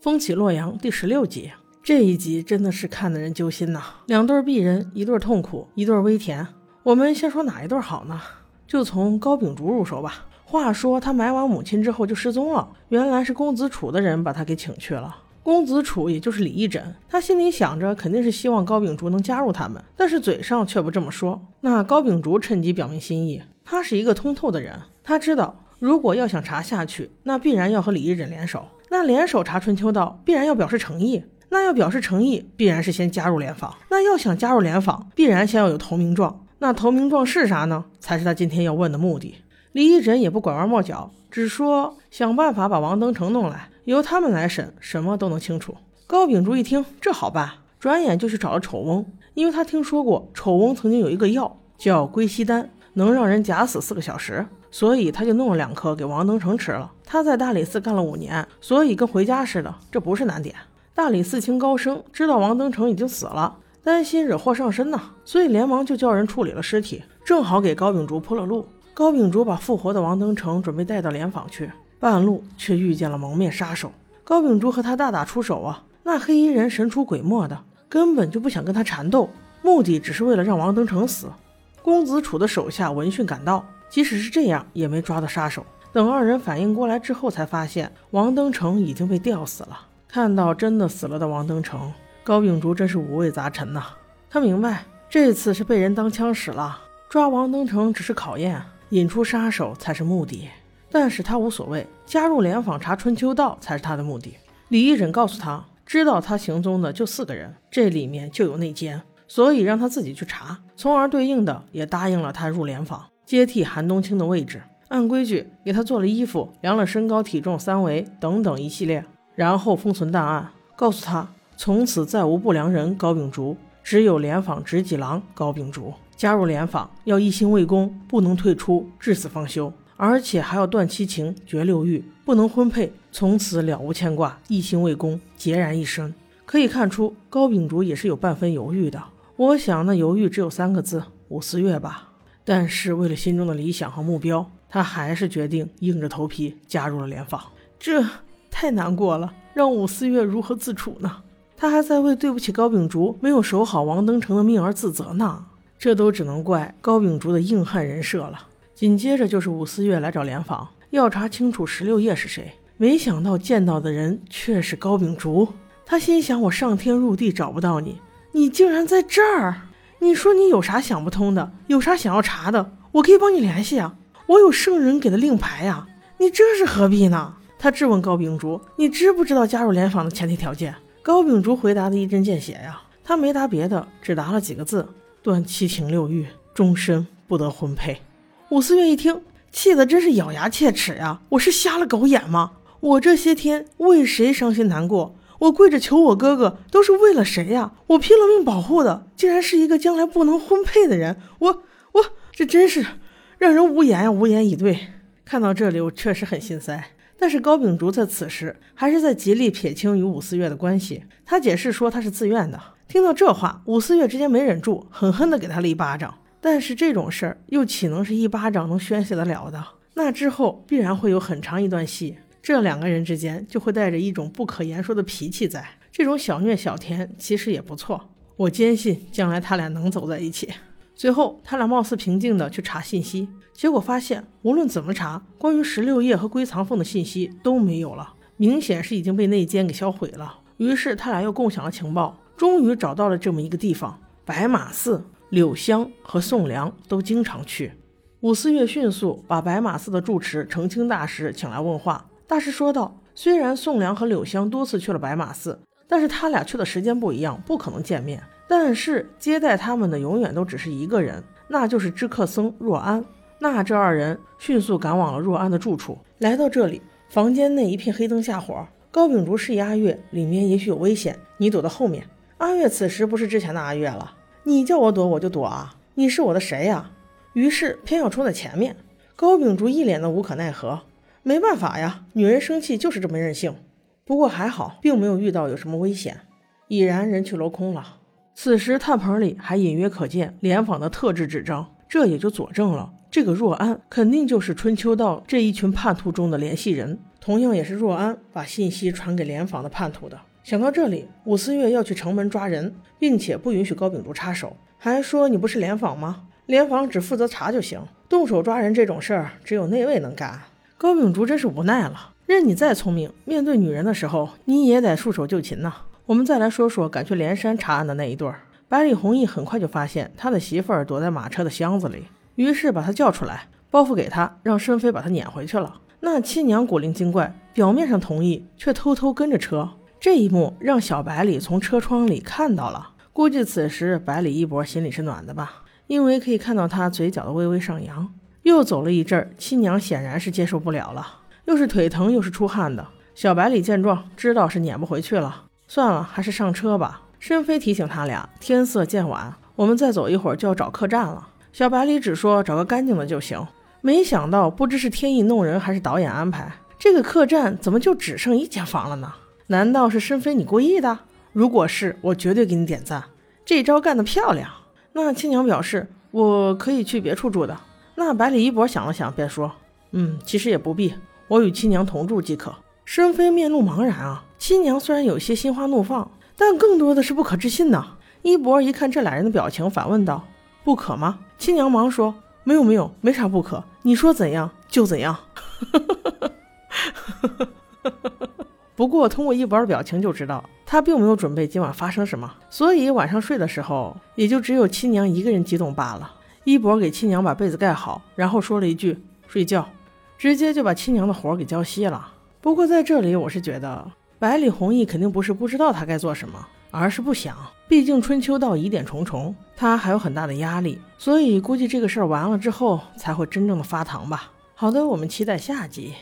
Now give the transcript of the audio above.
风起洛阳第十六集，这一集真的是看得人揪心呐！两对璧人，一对痛苦，一对微甜。我们先说哪一对好呢？就从高秉烛入手吧。话说他埋完母亲之后就失踪了，原来是公子楚的人把他给请去了。公子楚也就是李义诊，他心里想着肯定是希望高秉烛能加入他们，但是嘴上却不这么说。那高秉烛趁机表明心意，他是一个通透的人，他知道。如果要想查下去，那必然要和李义诊联手。那联手查春秋道，必然要表示诚意。那要表示诚意，必然是先加入联防。那要想加入联防，必然先要有投名状。那投名状是啥呢？才是他今天要问的目的。李义诊也不拐弯抹角，只说想办法把王登成弄来，由他们来审，什么都能清楚。高秉烛一听，这好办，转眼就去找了丑翁，因为他听说过丑翁曾经有一个药叫归西丹，能让人假死四个小时。所以他就弄了两颗给王登成吃了。他在大理寺干了五年，所以跟回家似的，这不是难点。大理寺卿高升知道王登成已经死了，担心惹祸上身呢，所以连忙就叫人处理了尸体，正好给高秉烛铺了路。高秉烛把复活的王登成准备带到莲坊去，半路却遇见了蒙面杀手。高秉烛和他大打出手啊，那黑衣人神出鬼没的，根本就不想跟他缠斗，目的只是为了让王登成死。公子楚的手下闻讯赶到。即使是这样，也没抓到杀手。等二人反应过来之后，才发现王登成已经被吊死了。看到真的死了的王登成，高秉烛真是五味杂陈呐。他明白这次是被人当枪使了，抓王登成只是考验，引出杀手才是目的。但是他无所谓，加入联访查春秋道才是他的目的。李义诊告诉他，知道他行踪的就四个人，这里面就有内奸，所以让他自己去查，从而对应的也答应了他入联访。接替韩冬青的位置，按规矩给他做了衣服，量了身高体重三围等等一系列，然后封存档案，告诉他从此再无不良人高秉烛，只有联访执戟郎高秉烛。加入联访要一心为公，不能退出，至死方休，而且还要断七情，绝六欲，不能婚配，从此了无牵挂，一心为公，孑然一身。可以看出高秉烛也是有半分犹豫的，我想那犹豫只有三个字：五四月吧。但是为了心中的理想和目标，他还是决定硬着头皮加入了联防。这太难过了，让武四月如何自处呢？他还在为对不起高秉烛没有守好王登成的命而自责呢。这都只能怪高秉烛的硬汉人设了。紧接着就是武四月来找联防，要查清楚十六夜是谁。没想到见到的人却是高秉烛。他心想：我上天入地找不到你，你竟然在这儿！你说你有啥想不通的？有啥想要查的？我可以帮你联系啊！我有圣人给的令牌呀！你这是何必呢？他质问高秉烛：“你知不知道加入联防的前提条件？”高秉烛回答的一针见血呀，他没答别的，只答了几个字：“断七情六欲，终身不得婚配。”武四月一听，气得真是咬牙切齿呀！我是瞎了狗眼吗？我这些天为谁伤心难过？我跪着求我哥哥，都是为了谁呀？我拼了命保护的，竟然是一个将来不能婚配的人。我我这真是让人无言呀，无言以对。看到这里，我确实很心塞。但是高秉烛在此时还是在极力撇清与武四月的关系。他解释说他是自愿的。听到这话，武四月直接没忍住，狠狠地给他了一巴掌。但是这种事儿又岂能是一巴掌能宣泄得了的？那之后必然会有很长一段戏。这两个人之间就会带着一种不可言说的脾气，在这种小虐小甜其实也不错。我坚信将来他俩能走在一起。最后，他俩貌似平静的去查信息，结果发现无论怎么查，关于十六夜和归藏凤的信息都没有了，明显是已经被内奸给销毁了。于是他俩又共享了情报，终于找到了这么一个地方——白马寺。柳香和宋良都经常去。武四月迅速把白马寺的住持澄清大师请来问话。大师说道：“虽然宋良和柳香多次去了白马寺，但是他俩去的时间不一样，不可能见面。但是接待他们的永远都只是一个人，那就是知客僧若安。那这二人迅速赶往了若安的住处。来到这里，房间内一片黑灯瞎火。高秉烛示意阿月，里面也许有危险，你躲到后面。阿月此时不是之前的阿月了，你叫我躲我就躲啊，你是我的谁呀？于是偏要冲在前面。高秉烛一脸的无可奈何。”没办法呀，女人生气就是这么任性。不过还好，并没有遇到有什么危险。已然人去楼空了。此时炭盆里还隐约可见联访的特制纸张，这也就佐证了这个若安肯定就是春秋道这一群叛徒中的联系人，同样也是若安把信息传给联防的叛徒的。想到这里，武思月要去城门抓人，并且不允许高秉烛插手，还说你不是联防吗？联防只负责查就行，动手抓人这种事儿只有内卫能干。高秉烛真是无奈了，任你再聪明，面对女人的时候你也得束手就擒呐。我们再来说说赶去连山查案的那一对儿。百里弘毅很快就发现他的媳妇儿躲在马车的箱子里，于是把他叫出来，包袱给他，让申飞把他撵回去了。那亲娘古灵精怪，表面上同意，却偷偷跟着车。这一幕让小百里从车窗里看到了，估计此时百里一博心里是暖的吧，因为可以看到他嘴角的微微上扬。又走了一阵儿，亲娘显然是接受不了了，又是腿疼又是出汗的。小白里见状，知道是撵不回去了，算了，还是上车吧。申飞提醒他俩：“天色渐晚，我们再走一会儿就要找客栈了。”小白里只说：“找个干净的就行。”没想到，不知是天意弄人还是导演安排，这个客栈怎么就只剩一间房了呢？难道是申飞你故意的？如果是，我绝对给你点赞，这招干得漂亮。那亲娘表示：“我可以去别处住的。”那百里一博想了想，便说：“嗯，其实也不必，我与亲娘同住即可。”申飞面露茫然啊，亲娘虽然有些心花怒放。但更多的是不可置信呐！一博一看这俩人的表情，反问道：“不可吗？”亲娘忙说：“没有，没有，没啥不可。你说怎样就怎样。”不过通过一博的表情就知道，他并没有准备今晚发生什么，所以晚上睡的时候，也就只有亲娘一个人激动罢了。一博给亲娘把被子盖好，然后说了一句“睡觉”，直接就把亲娘的活给浇熄了。不过在这里，我是觉得。百里弘毅肯定不是不知道他该做什么，而是不想。毕竟春秋到疑点重重，他还有很大的压力，所以估计这个事儿完了之后才会真正的发糖吧。好的，我们期待下集。